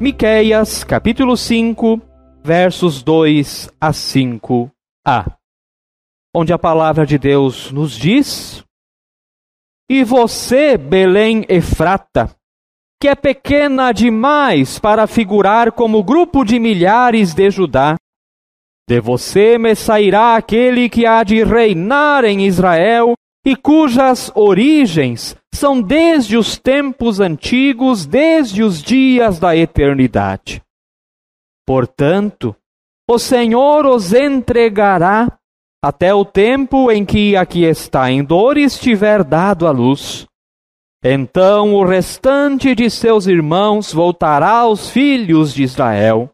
Miqueias, capítulo 5, versos 2 a 5a, onde a palavra de Deus nos diz: E você, Belém Efrata, que é pequena demais para figurar como grupo de milhares de Judá, de você me sairá aquele que há de reinar em Israel e cujas origens são desde os tempos antigos, desde os dias da eternidade. Portanto, o Senhor os entregará até o tempo em que a que está em dores tiver dado a luz. Então o restante de seus irmãos voltará aos filhos de Israel.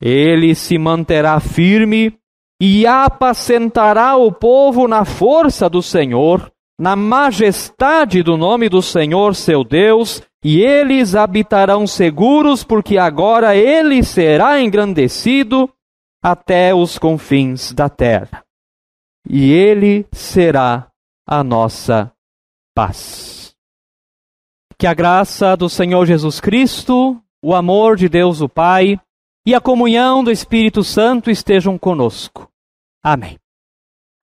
Ele se manterá firme e apacentará o povo na força do Senhor, na majestade do nome do Senhor seu Deus, e eles habitarão seguros, porque agora ele será engrandecido até os confins da terra. E ele será a nossa paz. Que a graça do Senhor Jesus Cristo, o amor de Deus o Pai e a comunhão do Espírito Santo estejam conosco Amém.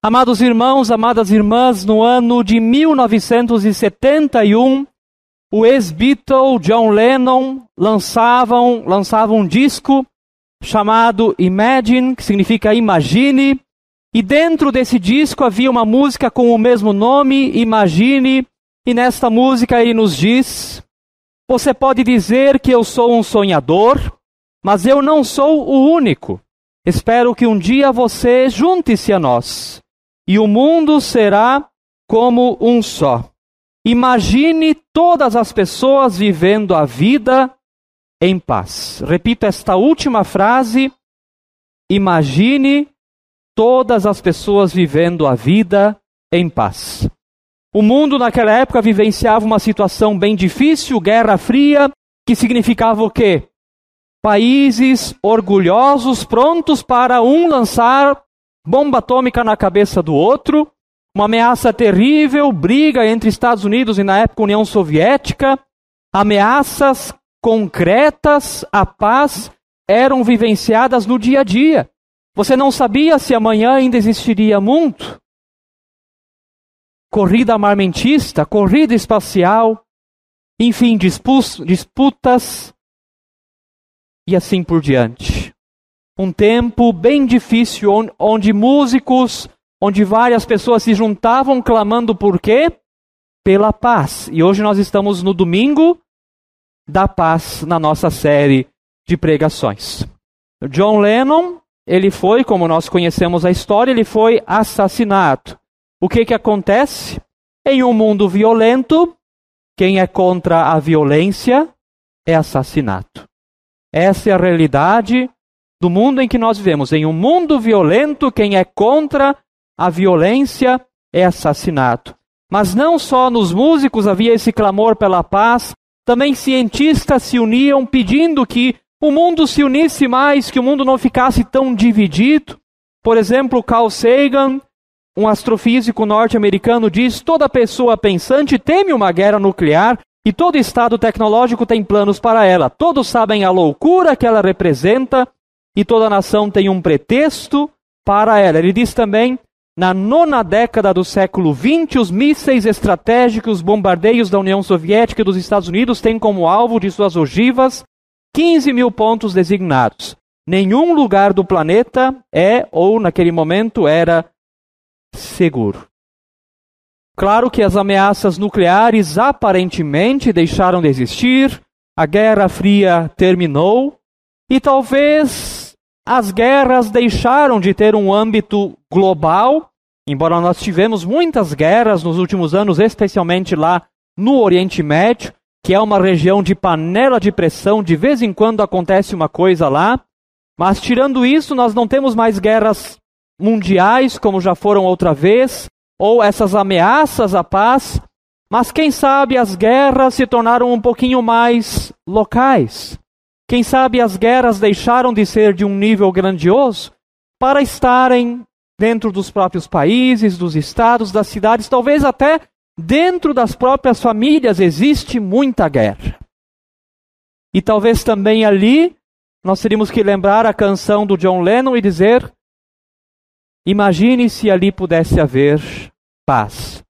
Amados irmãos, amadas irmãs, no ano de 1971, o ex-Beatle John Lennon lançava um, lançava um disco chamado Imagine, que significa Imagine, e dentro desse disco havia uma música com o mesmo nome, Imagine, e nesta música ele nos diz: Você pode dizer que eu sou um sonhador, mas eu não sou o único. Espero que um dia você junte-se a nós e o mundo será como um só. Imagine todas as pessoas vivendo a vida em paz. Repito esta última frase. Imagine todas as pessoas vivendo a vida em paz. O mundo naquela época vivenciava uma situação bem difícil, Guerra Fria, que significava o quê? Países orgulhosos, prontos para um lançar bomba atômica na cabeça do outro, uma ameaça terrível, briga entre Estados Unidos e na época União Soviética, ameaças concretas à paz eram vivenciadas no dia a dia. Você não sabia se amanhã ainda existiria mundo. Corrida armamentista, corrida espacial, enfim, disputas e assim por diante. Um tempo bem difícil onde músicos, onde várias pessoas se juntavam clamando por quê? Pela paz. E hoje nós estamos no domingo da paz na nossa série de pregações. John Lennon, ele foi, como nós conhecemos a história, ele foi assassinado. O que que acontece? Em um mundo violento, quem é contra a violência é assassinado. Essa é a realidade do mundo em que nós vivemos. Em um mundo violento, quem é contra a violência é assassinado. Mas não só nos músicos havia esse clamor pela paz, também cientistas se uniam pedindo que o mundo se unisse mais, que o mundo não ficasse tão dividido. Por exemplo, Carl Sagan, um astrofísico norte-americano, diz: toda pessoa pensante teme uma guerra nuclear e todo Estado tecnológico tem planos para ela. Todos sabem a loucura que ela representa e toda nação tem um pretexto para ela. Ele diz também: na nona década do século XX, os mísseis estratégicos, bombardeios da União Soviética e dos Estados Unidos têm como alvo de suas ogivas 15 mil pontos designados. Nenhum lugar do planeta é, ou naquele momento era, seguro. Claro que as ameaças nucleares aparentemente deixaram de existir, a Guerra Fria terminou e talvez as guerras deixaram de ter um âmbito global, embora nós tivemos muitas guerras nos últimos anos, especialmente lá no Oriente Médio, que é uma região de panela de pressão, de vez em quando acontece uma coisa lá, mas tirando isso, nós não temos mais guerras mundiais como já foram outra vez ou essas ameaças à paz, mas quem sabe as guerras se tornaram um pouquinho mais locais. Quem sabe as guerras deixaram de ser de um nível grandioso para estarem dentro dos próprios países, dos estados, das cidades, talvez até dentro das próprias famílias existe muita guerra. E talvez também ali nós teríamos que lembrar a canção do John Lennon e dizer: Imagine se ali pudesse haver paz.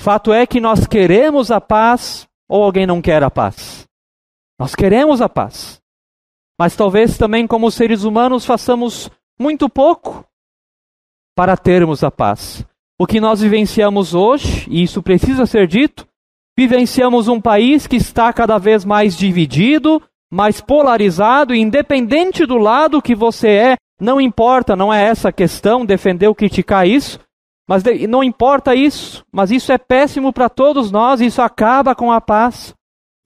Fato é que nós queremos a paz ou alguém não quer a paz? Nós queremos a paz. Mas talvez também, como seres humanos, façamos muito pouco para termos a paz. O que nós vivenciamos hoje, e isso precisa ser dito, vivenciamos um país que está cada vez mais dividido, mais polarizado, independente do lado que você é, não importa, não é essa a questão, defender ou criticar isso, mas não importa isso, mas isso é péssimo para todos nós, isso acaba com a paz.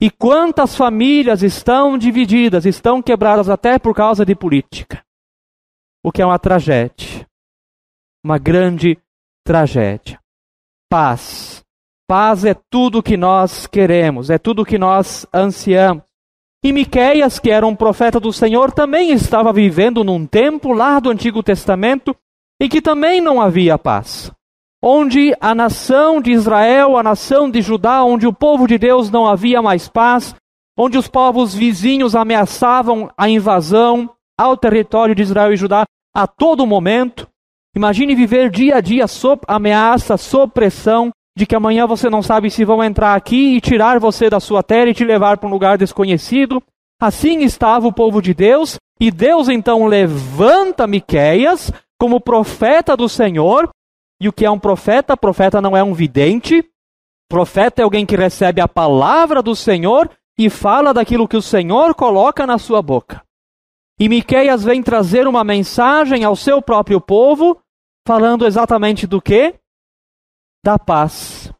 E quantas famílias estão divididas, estão quebradas até por causa de política? O que é uma tragédia. Uma grande tragédia. Paz. Paz é tudo que nós queremos, é tudo que nós ansiamos. E Miqueias, que era um profeta do Senhor, também estava vivendo num tempo lá do Antigo Testamento em que também não havia paz. Onde a nação de Israel, a nação de Judá, onde o povo de Deus não havia mais paz, onde os povos vizinhos ameaçavam a invasão ao território de Israel e Judá a todo momento. Imagine viver dia a dia sob ameaça, sob pressão, de que amanhã você não sabe se vão entrar aqui e tirar você da sua terra e te levar para um lugar desconhecido. Assim estava o povo de Deus, e Deus então levanta Miqueias como profeta do Senhor. E o que é um profeta? Profeta não é um vidente. Profeta é alguém que recebe a palavra do Senhor e fala daquilo que o Senhor coloca na sua boca. E Miqueias vem trazer uma mensagem ao seu próprio povo, falando exatamente do que? Da paz.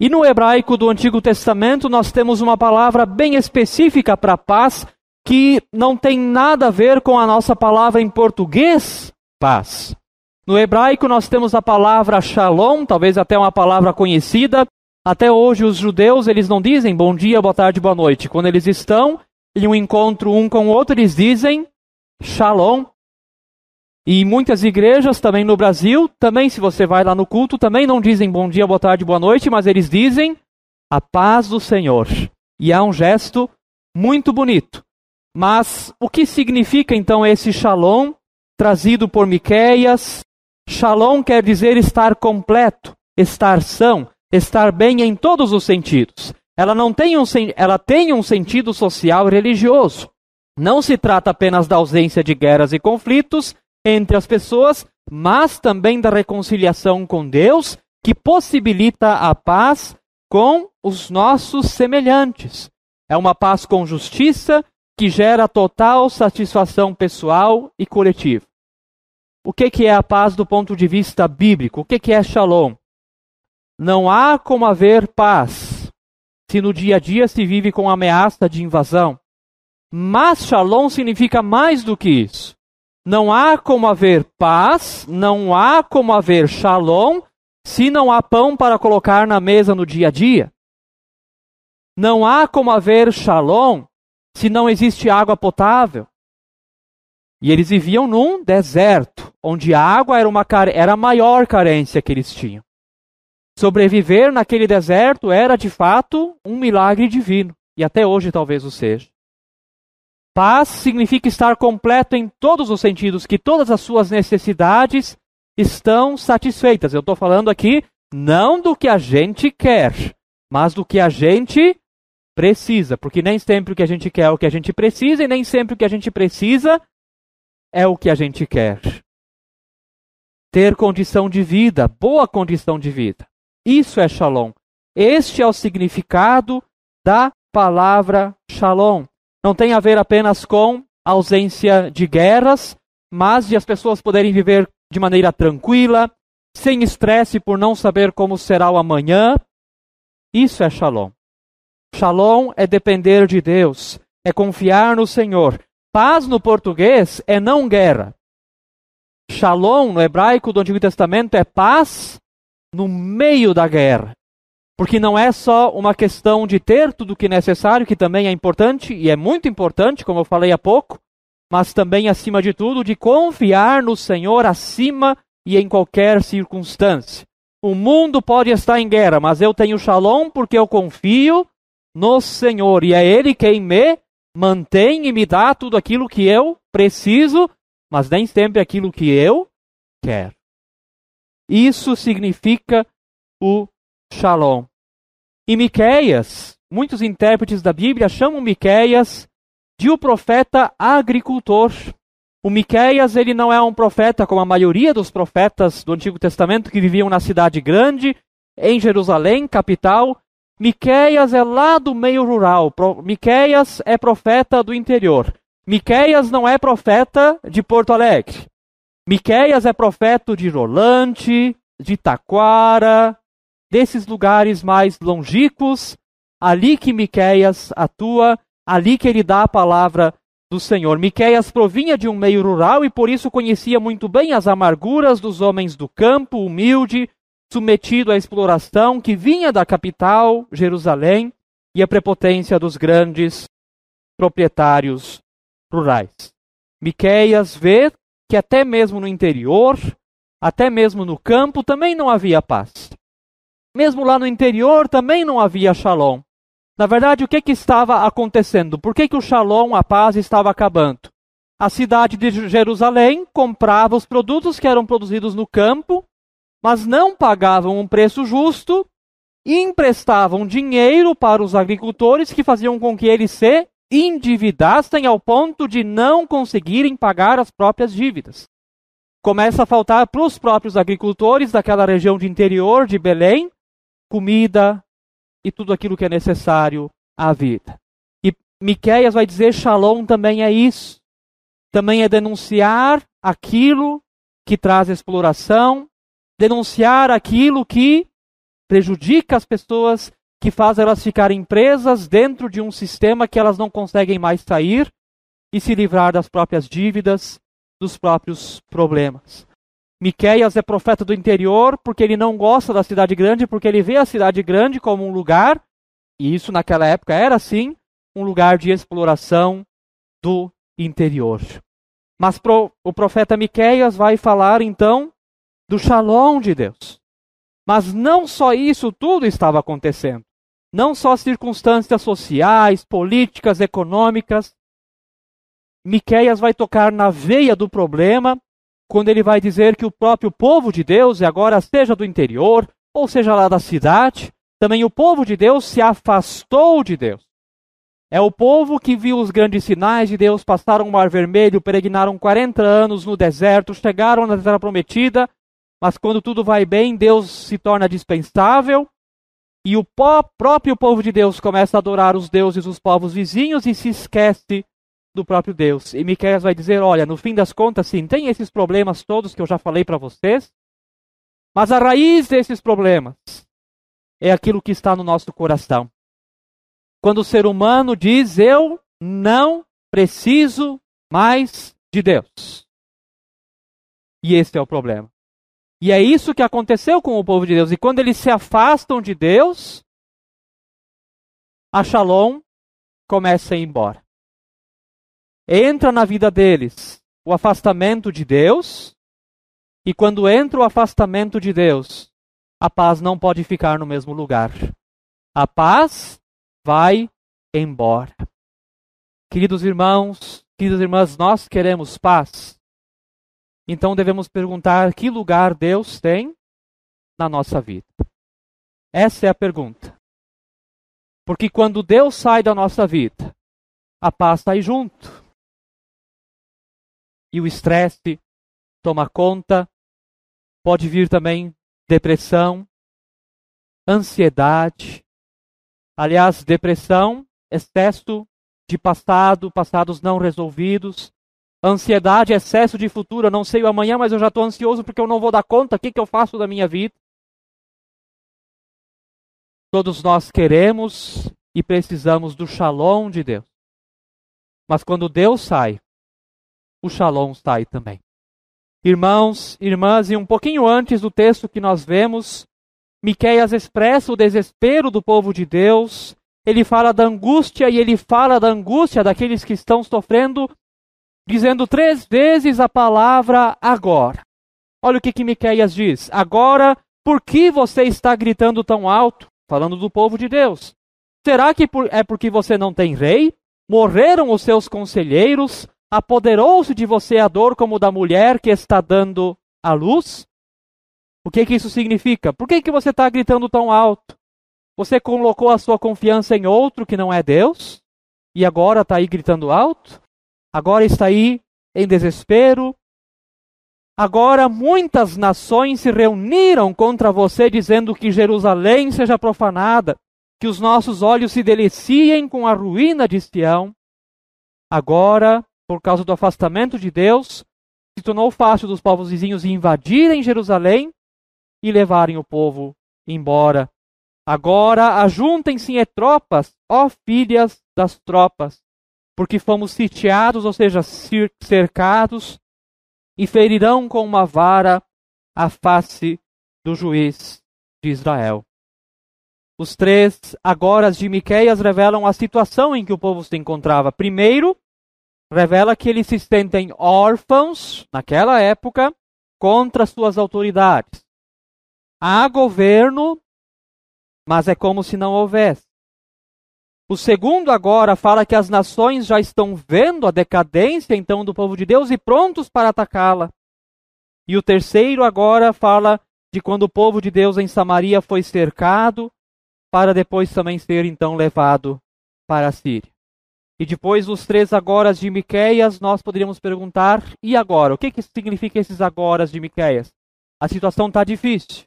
E no hebraico do Antigo Testamento nós temos uma palavra bem específica para paz, que não tem nada a ver com a nossa palavra em português, paz. No hebraico nós temos a palavra shalom, talvez até uma palavra conhecida. Até hoje os judeus, eles não dizem bom dia, boa tarde, boa noite. Quando eles estão em um encontro um com o outro, eles dizem shalom. E muitas igrejas também no Brasil, também se você vai lá no culto, também não dizem bom dia, boa tarde, boa noite, mas eles dizem a paz do Senhor. E há um gesto muito bonito. Mas o que significa então esse shalom? trazido por Miqueias. Shalom quer dizer estar completo, estar são, estar bem em todos os sentidos. Ela não tem um, ela tem um sentido social e religioso. Não se trata apenas da ausência de guerras e conflitos entre as pessoas, mas também da reconciliação com Deus, que possibilita a paz com os nossos semelhantes. É uma paz com justiça, que gera total satisfação pessoal e coletiva. O que, é a paz do ponto de vista bíblico? O que é shalom? Não há como haver paz se no dia a dia se vive com ameaça de invasão. Mas shalom significa mais do que isso. Não há como haver paz, não há como haver shalom se não há pão para colocar na mesa no dia a dia. Não há como haver shalom se não existe água potável? E eles viviam num deserto, onde a água era, uma, era a maior carência que eles tinham. Sobreviver naquele deserto era, de fato, um milagre divino, e até hoje talvez o seja. Paz significa estar completo em todos os sentidos, que todas as suas necessidades estão satisfeitas. Eu estou falando aqui não do que a gente quer, mas do que a gente precisa, porque nem sempre o que a gente quer é o que a gente precisa e nem sempre o que a gente precisa é o que a gente quer. Ter condição de vida, boa condição de vida. Isso é shalom. Este é o significado da palavra shalom. Não tem a ver apenas com ausência de guerras, mas de as pessoas poderem viver de maneira tranquila, sem estresse por não saber como será o amanhã. Isso é shalom. Shalom é depender de Deus, é confiar no Senhor. Paz no português é não guerra. Shalom no hebraico do Antigo Testamento é paz no meio da guerra. Porque não é só uma questão de ter tudo o que é necessário, que também é importante e é muito importante, como eu falei há pouco, mas também, acima de tudo, de confiar no Senhor acima e em qualquer circunstância. O mundo pode estar em guerra, mas eu tenho shalom porque eu confio no Senhor, e é Ele quem me mantém e me dá tudo aquilo que eu preciso, mas nem sempre aquilo que eu quero. Isso significa o Shalom. E Miqueias, muitos intérpretes da Bíblia chamam Miqueias de o profeta agricultor. O Miqueias, ele não é um profeta como a maioria dos profetas do Antigo Testamento que viviam na cidade grande, em Jerusalém, capital. Miqueias é lá do meio rural. Miqueias é profeta do interior. Miqueias não é profeta de Porto Alegre. Miqueias é profeta de Rolante, de Taquara, desses lugares mais longínquos, ali que Miqueias atua, ali que ele dá a palavra do Senhor. Miqueias provinha de um meio rural e por isso conhecia muito bem as amarguras dos homens do campo, humilde, submetido à exploração, que vinha da capital, Jerusalém, e a prepotência dos grandes proprietários rurais. Miqueias vê que até mesmo no interior, até mesmo no campo, também não havia paz. Mesmo lá no interior também não havia shalom. Na verdade, o que, que estava acontecendo? Por que, que o shalom, a paz, estava acabando? A cidade de Jerusalém comprava os produtos que eram produzidos no campo, mas não pagavam um preço justo e emprestavam dinheiro para os agricultores que faziam com que eles se endividassem ao ponto de não conseguirem pagar as próprias dívidas. Começa a faltar para os próprios agricultores daquela região de interior de Belém comida e tudo aquilo que é necessário à vida. E Miqueias vai dizer Shalom também é isso. Também é denunciar aquilo que traz exploração, denunciar aquilo que prejudica as pessoas que faz elas ficarem presas dentro de um sistema que elas não conseguem mais sair e se livrar das próprias dívidas, dos próprios problemas. Miqueias é profeta do interior porque ele não gosta da cidade grande, porque ele vê a cidade grande como um lugar, e isso naquela época era assim, um lugar de exploração do interior. Mas pro, o profeta Miqueias vai falar então do shalom de Deus. Mas não só isso tudo estava acontecendo não só circunstâncias sociais, políticas, econômicas. Miqueias vai tocar na veia do problema quando ele vai dizer que o próprio povo de Deus, e agora seja do interior, ou seja lá da cidade, também o povo de Deus se afastou de Deus. É o povo que viu os grandes sinais de Deus, passaram o Mar Vermelho, peregrinaram 40 anos no deserto, chegaram na Terra Prometida, mas quando tudo vai bem, Deus se torna dispensável e o próprio povo de Deus começa a adorar os deuses dos povos vizinhos e se esquece do próprio Deus. E Miqueias vai dizer: olha, no fim das contas, sim, tem esses problemas todos que eu já falei para vocês, mas a raiz desses problemas é aquilo que está no nosso coração. Quando o ser humano diz: eu não preciso mais de Deus. E esse é o problema. E é isso que aconteceu com o povo de Deus. E quando eles se afastam de Deus, a Shalom começa a ir embora. Entra na vida deles o afastamento de Deus, e quando entra o afastamento de Deus, a paz não pode ficar no mesmo lugar. A paz vai embora. Queridos irmãos, queridas irmãs, nós queremos paz. Então devemos perguntar que lugar Deus tem na nossa vida. Essa é a pergunta. Porque quando Deus sai da nossa vida, a paz sai junto. E o estresse toma conta, pode vir também depressão, ansiedade. Aliás, depressão, excesso de passado, passados não resolvidos, Ansiedade, excesso de futuro. Eu não sei o amanhã, mas eu já estou ansioso porque eu não vou dar conta. O que, que eu faço da minha vida? Todos nós queremos e precisamos do shalom de Deus. Mas quando Deus sai, o shalom sai também. Irmãos, irmãs, e um pouquinho antes do texto que nós vemos, Miqueias expressa o desespero do povo de Deus. Ele fala da angústia e ele fala da angústia daqueles que estão sofrendo dizendo três vezes a palavra agora. Olha o que, que Miqueias diz. Agora, por que você está gritando tão alto? Falando do povo de Deus. Será que é porque você não tem rei? morreram os seus conselheiros, apoderou-se de você a dor como da mulher que está dando a luz? O que, que isso significa? Por que, que você está gritando tão alto? Você colocou a sua confiança em outro que não é Deus? E agora está aí gritando alto? Agora está aí em desespero? Agora muitas nações se reuniram contra você, dizendo que Jerusalém seja profanada, que os nossos olhos se deliciem com a ruína de Sião. Agora, por causa do afastamento de Deus, se tornou fácil dos povos vizinhos invadirem Jerusalém e levarem o povo embora. Agora ajuntem-se em tropas, ó filhas das tropas, porque fomos sitiados, ou seja, cercados, e ferirão com uma vara a face do juiz de Israel. Os três agora de Miqueias revelam a situação em que o povo se encontrava. Primeiro, revela que eles se sentem órfãos, naquela época, contra suas autoridades. Há governo, mas é como se não houvesse. O segundo agora fala que as nações já estão vendo a decadência então do povo de Deus e prontos para atacá-la. E o terceiro agora fala de quando o povo de Deus em Samaria foi cercado, para depois também ser então levado para a Síria. E depois dos três agoras de Miqueias, nós poderíamos perguntar: e agora? O que, que significa esses agoras de Miqueias? A situação está difícil.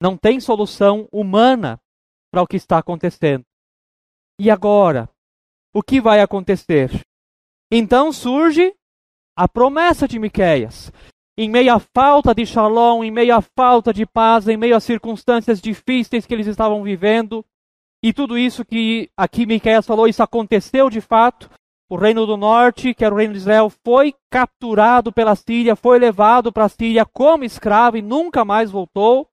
Não tem solução humana para o que está acontecendo. E agora? O que vai acontecer? Então surge a promessa de Miqueias. Em meio à falta de shalom, em meio à falta de paz, em meio às circunstâncias difíceis que eles estavam vivendo, e tudo isso que aqui Miqueias falou, isso aconteceu de fato. O reino do norte, que era o reino de Israel, foi capturado pela Síria, foi levado para a Síria como escravo e nunca mais voltou.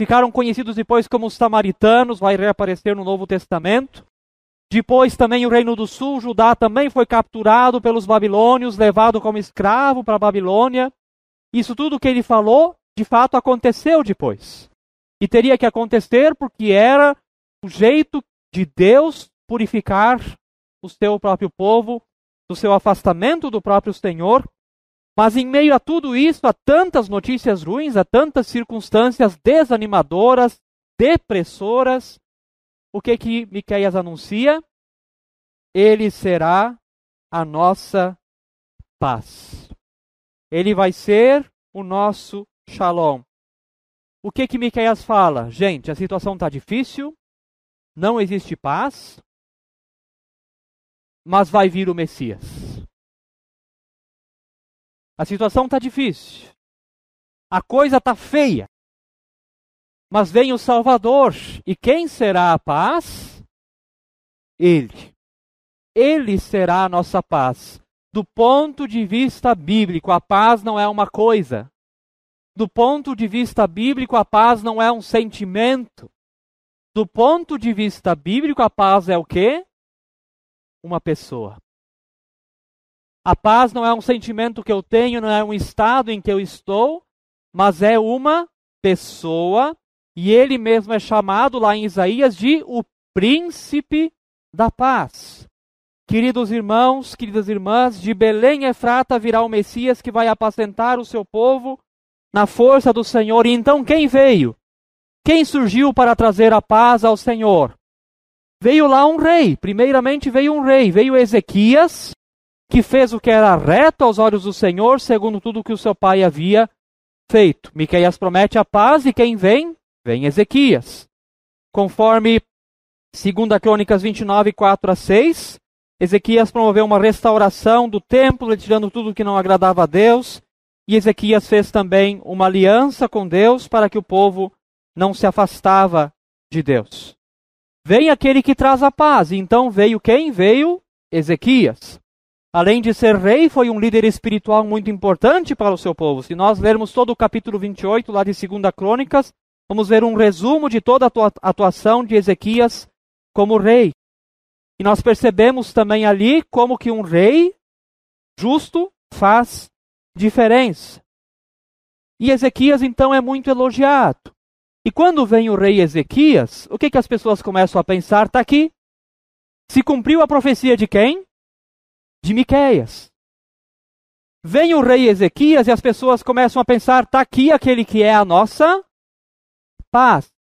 Ficaram conhecidos depois como os samaritanos, vai reaparecer no Novo Testamento. Depois também o reino do sul, Judá também foi capturado pelos babilônios, levado como escravo para a Babilônia. Isso tudo que ele falou, de fato aconteceu depois. E teria que acontecer porque era o jeito de Deus purificar o seu próprio povo do seu afastamento do próprio Senhor. Mas em meio a tudo isso, há tantas notícias ruins, há tantas circunstâncias desanimadoras, depressoras, o que que Miqueias anuncia? Ele será a nossa paz. Ele vai ser o nosso shalom. O que que Miqueias fala? Gente, a situação está difícil, não existe paz, mas vai vir o Messias. A situação está difícil. A coisa está feia. Mas vem o Salvador. E quem será a paz? Ele. Ele será a nossa paz. Do ponto de vista bíblico, a paz não é uma coisa. Do ponto de vista bíblico, a paz não é um sentimento. Do ponto de vista bíblico, a paz é o quê? Uma pessoa. A paz não é um sentimento que eu tenho, não é um estado em que eu estou, mas é uma pessoa e ele mesmo é chamado lá em Isaías de o príncipe da paz. Queridos irmãos, queridas irmãs, de Belém Efrata virá o Messias que vai apacentar o seu povo na força do Senhor. E então quem veio? Quem surgiu para trazer a paz ao Senhor? Veio lá um rei. Primeiramente veio um rei. Veio Ezequias, que fez o que era reto aos olhos do Senhor, segundo tudo que o seu pai havia feito. Miqueias promete a paz e quem vem? vem Ezequias. Conforme 2 Crônicas 29, 4 a 6, Ezequias promoveu uma restauração do templo, retirando tudo que não agradava a Deus. E Ezequias fez também uma aliança com Deus para que o povo não se afastava de Deus. Vem aquele que traz a paz. Então veio quem? Veio Ezequias. Além de ser rei, foi um líder espiritual muito importante para o seu povo. Se nós lermos todo o capítulo 28 lá de 2 Crônicas, Vamos ver um resumo de toda a atuação de Ezequias como rei. E nós percebemos também ali como que um rei justo faz diferença. E Ezequias então é muito elogiado. E quando vem o rei Ezequias, o que, que as pessoas começam a pensar? Está aqui. se cumpriu a profecia de quem? De Miqueias. Vem o rei Ezequias e as pessoas começam a pensar: está aqui aquele que é a nossa paz.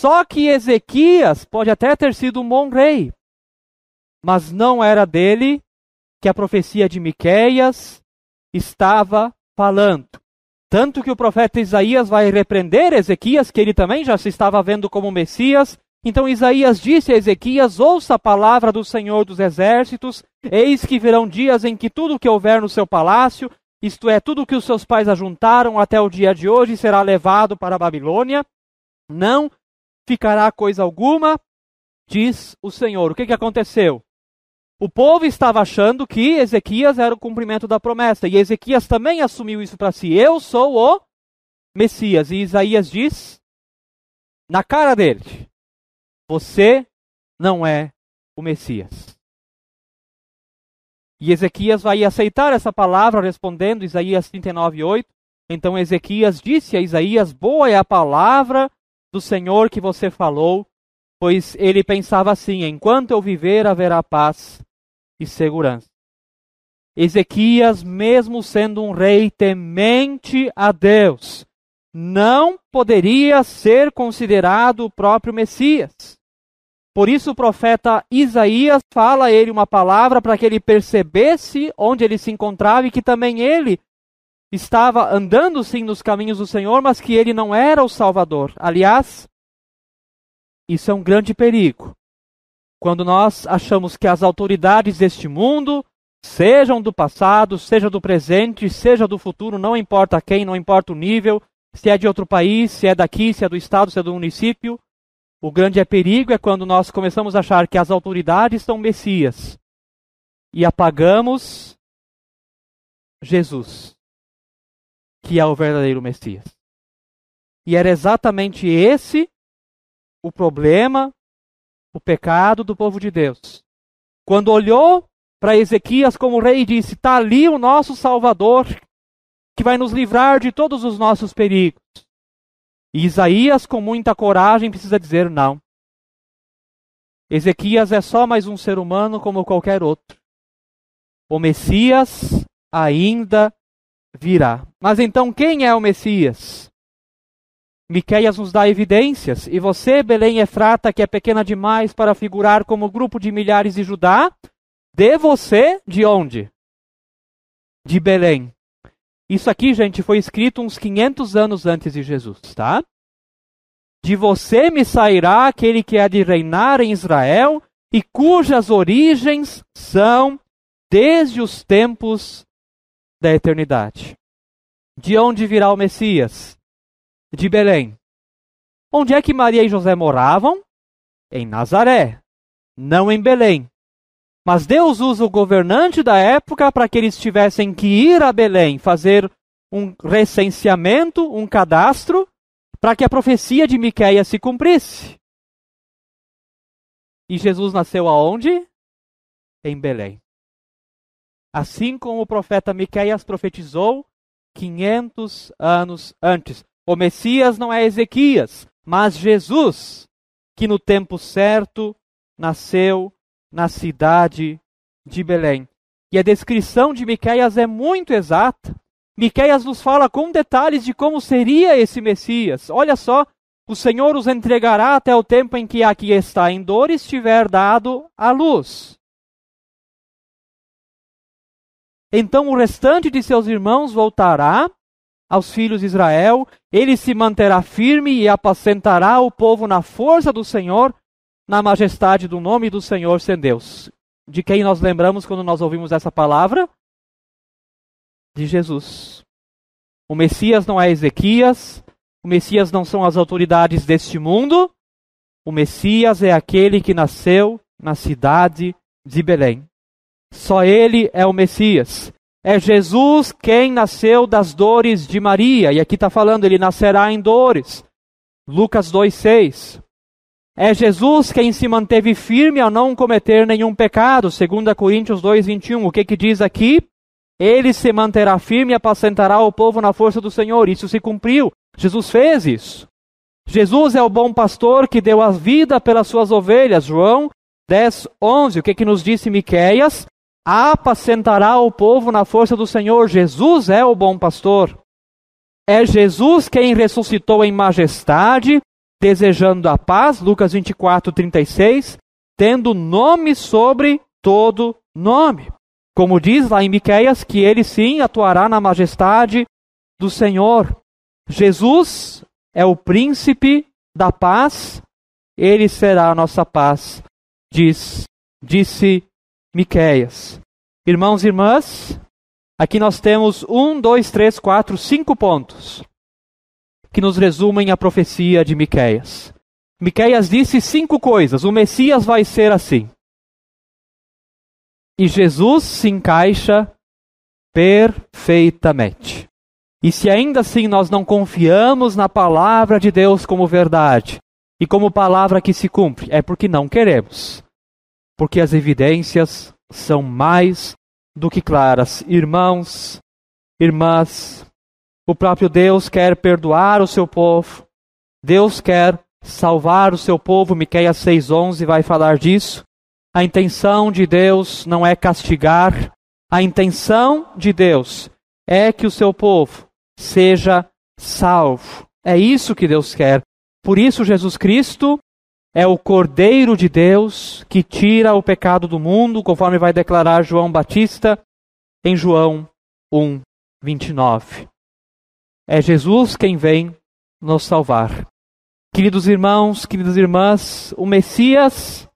Só que Ezequias pode até ter sido um bom rei, mas não era dele que a profecia de Miqueias estava falando. Tanto que o profeta Isaías vai repreender Ezequias, que ele também já se estava vendo como Messias. Então Isaías disse a Ezequias: Ouça a palavra do Senhor dos Exércitos, eis que virão dias em que tudo que houver no seu palácio, isto é, tudo que os seus pais ajuntaram até o dia de hoje, será levado para a Babilônia. Não ficará coisa alguma, diz o Senhor. O que, que aconteceu? O povo estava achando que Ezequias era o cumprimento da promessa, e Ezequias também assumiu isso para si. Eu sou o Messias. E Isaías diz, na cara dele: Você não é o Messias. E Ezequias vai aceitar essa palavra, respondendo Isaías 39, 8. Então Ezequias disse a Isaías: Boa é a palavra do Senhor que você falou, pois ele pensava assim: enquanto eu viver, haverá paz e segurança. Ezequias, mesmo sendo um rei temente a Deus, não poderia ser considerado o próprio Messias. Por isso o profeta Isaías fala a ele uma palavra para que ele percebesse onde ele se encontrava e que também ele estava andando sim nos caminhos do Senhor, mas que ele não era o Salvador. Aliás, isso é um grande perigo. Quando nós achamos que as autoridades deste mundo, sejam do passado, seja do presente, seja do futuro, não importa quem, não importa o nível, se é de outro país, se é daqui, se é do estado, se é do município, o grande é perigo é quando nós começamos a achar que as autoridades são Messias e apagamos Jesus, que é o verdadeiro Messias. E era exatamente esse o problema o pecado do povo de Deus. Quando olhou para Ezequias como rei e disse: Está ali o nosso Salvador, que vai nos livrar de todos os nossos perigos. E Isaías, com muita coragem, precisa dizer: Não. Ezequias é só mais um ser humano como qualquer outro. O Messias ainda virá. Mas então quem é o Messias? Miqueias nos dá evidências. E você, Belém Efrata, que é pequena demais para figurar como grupo de milhares de Judá, de você de onde? De Belém. Isso aqui, gente, foi escrito uns 500 anos antes de Jesus, tá? De você me sairá aquele que há de reinar em Israel e cujas origens são desde os tempos da eternidade. De onde virá o Messias? De Belém. Onde é que Maria e José moravam? Em Nazaré, não em Belém. Mas Deus usa o governante da época para que eles tivessem que ir a Belém fazer um recenseamento, um cadastro, para que a profecia de Miqueias se cumprisse. E Jesus nasceu aonde? Em Belém. Assim como o profeta Miqueias profetizou 500 anos antes. O Messias não é Ezequias, mas Jesus, que no tempo certo nasceu na cidade de Belém. E a descrição de Miqueias é muito exata. Miqueias nos fala com detalhes de como seria esse Messias. Olha só, o Senhor os entregará até o tempo em que aqui está em dores tiver dado a luz. Então o restante de seus irmãos voltará aos filhos de Israel, ele se manterá firme e apacentará o povo na força do Senhor, na majestade do nome do Senhor sem Deus. De quem nós lembramos quando nós ouvimos essa palavra? De Jesus. O Messias não é Ezequias, o Messias não são as autoridades deste mundo, o Messias é aquele que nasceu na cidade de Belém. Só ele é o Messias. É Jesus quem nasceu das dores de Maria. E aqui está falando, ele nascerá em dores. Lucas 2,6. É Jesus quem se manteve firme ao não cometer nenhum pecado. 2 Coríntios 2,21. O que, que diz aqui? Ele se manterá firme e apacentará o povo na força do Senhor. Isso se cumpriu. Jesus fez isso. Jesus é o bom pastor que deu a vida pelas suas ovelhas. João 10, 11, o que, que nos disse Miqueias? Apacentará o povo na força do Senhor. Jesus é o bom pastor. É Jesus quem ressuscitou em majestade, desejando a paz, Lucas 24, 36, tendo nome sobre todo nome. Como diz lá em Miqueias, que ele sim atuará na majestade do Senhor. Jesus é o príncipe da paz, ele será a nossa paz, diz, disse Miqueias. Irmãos e irmãs, aqui nós temos um, dois, três, quatro, cinco pontos que nos resumem a profecia de Miqueias. Miqueias disse cinco coisas. O Messias vai ser assim. E Jesus se encaixa perfeitamente. E se ainda assim nós não confiamos na palavra de Deus como verdade e como palavra que se cumpre, é porque não queremos. Porque as evidências são mais do que claras. Irmãos, irmãs, o próprio Deus quer perdoar o seu povo. Deus quer salvar o seu povo. Miqueias 6:11 vai falar disso. A intenção de Deus não é castigar, a intenção de Deus é que o seu povo seja salvo. É isso que Deus quer. Por isso, Jesus Cristo é o Cordeiro de Deus que tira o pecado do mundo, conforme vai declarar João Batista em João 1, 29. É Jesus quem vem nos salvar. Queridos irmãos, queridas irmãs, o Messias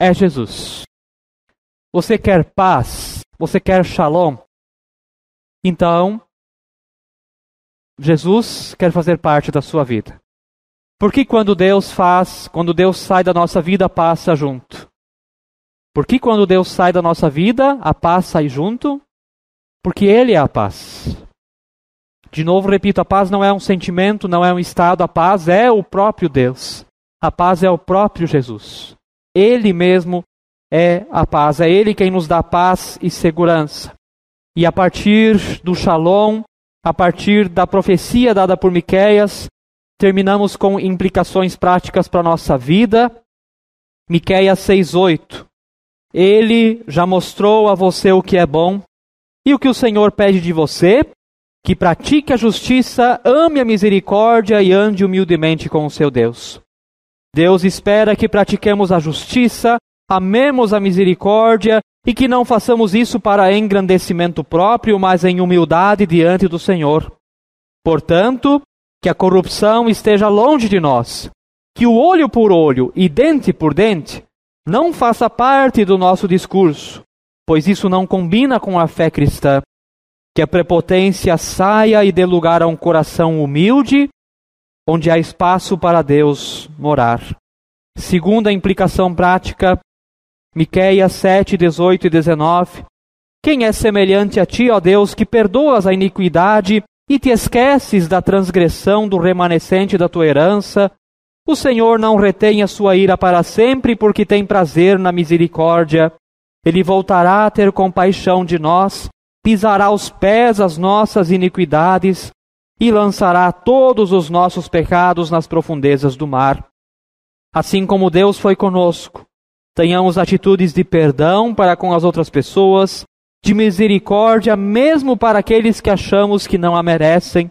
é Jesus. Você quer paz? Você quer shalom? Então, Jesus quer fazer parte da sua vida. Porque quando Deus faz, quando Deus sai da nossa vida, a paz sai junto? Porque quando Deus sai da nossa vida, a paz sai junto? Porque Ele é a paz. De novo, repito, a paz não é um sentimento, não é um estado, a paz é o próprio Deus. A paz é o próprio Jesus. Ele mesmo é a paz, é Ele quem nos dá paz e segurança. E a partir do Shalom, a partir da profecia dada por Miqueias, terminamos com implicações práticas para a nossa vida. Miqueias 6:8. Ele já mostrou a você o que é bom e o que o Senhor pede de você, que pratique a justiça, ame a misericórdia e ande humildemente com o seu Deus. Deus espera que pratiquemos a justiça, amemos a misericórdia e que não façamos isso para engrandecimento próprio, mas em humildade diante do Senhor. Portanto, que a corrupção esteja longe de nós, que o olho por olho e dente por dente não faça parte do nosso discurso, pois isso não combina com a fé cristã. Que a prepotência saia e dê lugar a um coração humilde, onde há espaço para Deus morar. Segunda implicação prática, Miqueias 7, 18 e 19. Quem é semelhante a ti, ó Deus, que perdoas a iniquidade e te esqueces da transgressão do remanescente da tua herança? O Senhor não retém a sua ira para sempre, porque tem prazer na misericórdia. Ele voltará a ter compaixão de nós, pisará aos pés as nossas iniquidades e lançará todos os nossos pecados nas profundezas do mar. Assim como Deus foi conosco, Tenhamos atitudes de perdão para com as outras pessoas, de misericórdia mesmo para aqueles que achamos que não a merecem,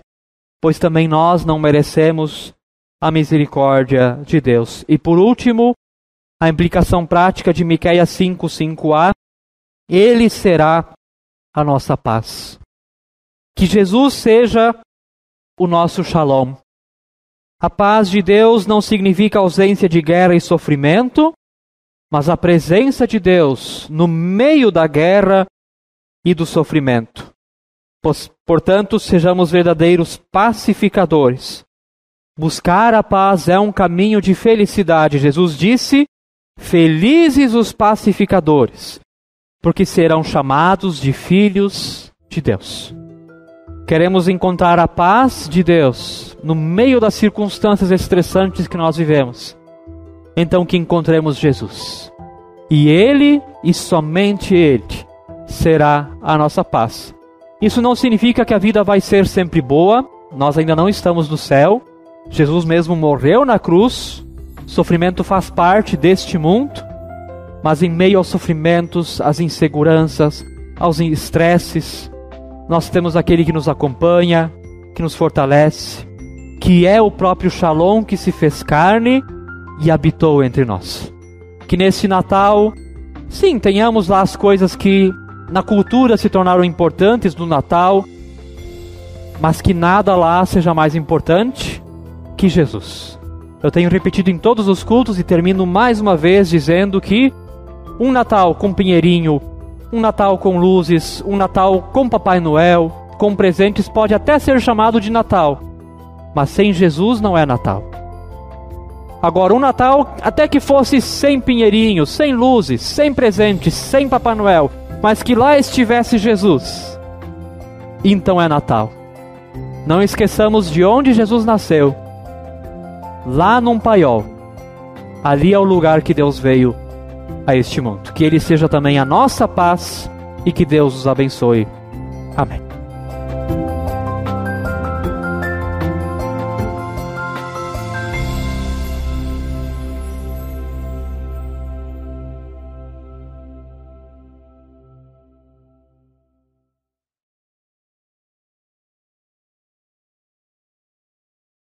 pois também nós não merecemos a misericórdia de Deus. E por último, a implicação prática de Miqueias 5, 5a, ele será a nossa paz. Que Jesus seja o nosso shalom. A paz de Deus não significa ausência de guerra e sofrimento, mas a presença de Deus no meio da guerra e do sofrimento. Portanto, sejamos verdadeiros pacificadores. Buscar a paz é um caminho de felicidade. Jesus disse: Felizes os pacificadores, porque serão chamados de filhos de Deus. Queremos encontrar a paz de Deus no meio das circunstâncias estressantes que nós vivemos então que encontremos Jesus. E Ele, e somente Ele, será a nossa paz. Isso não significa que a vida vai ser sempre boa, nós ainda não estamos no céu. Jesus mesmo morreu na cruz, sofrimento faz parte deste mundo, mas em meio aos sofrimentos, às inseguranças, aos estresses, nós temos aquele que nos acompanha, que nos fortalece, que é o próprio Shalom que se fez carne e habitou entre nós. Que nesse Natal, sim, tenhamos lá as coisas que na cultura se tornaram importantes do Natal, mas que nada lá seja mais importante que Jesus. Eu tenho repetido em todos os cultos e termino mais uma vez dizendo que um Natal com pinheirinho, um Natal com luzes, um Natal com Papai Noel, com presentes pode até ser chamado de Natal, mas sem Jesus não é Natal. Agora, um Natal, até que fosse sem pinheirinho, sem luzes, sem presentes, sem Papai Noel, mas que lá estivesse Jesus, então é Natal. Não esqueçamos de onde Jesus nasceu lá num paiol. Ali é o lugar que Deus veio a este mundo. Que Ele seja também a nossa paz e que Deus os abençoe. Amém.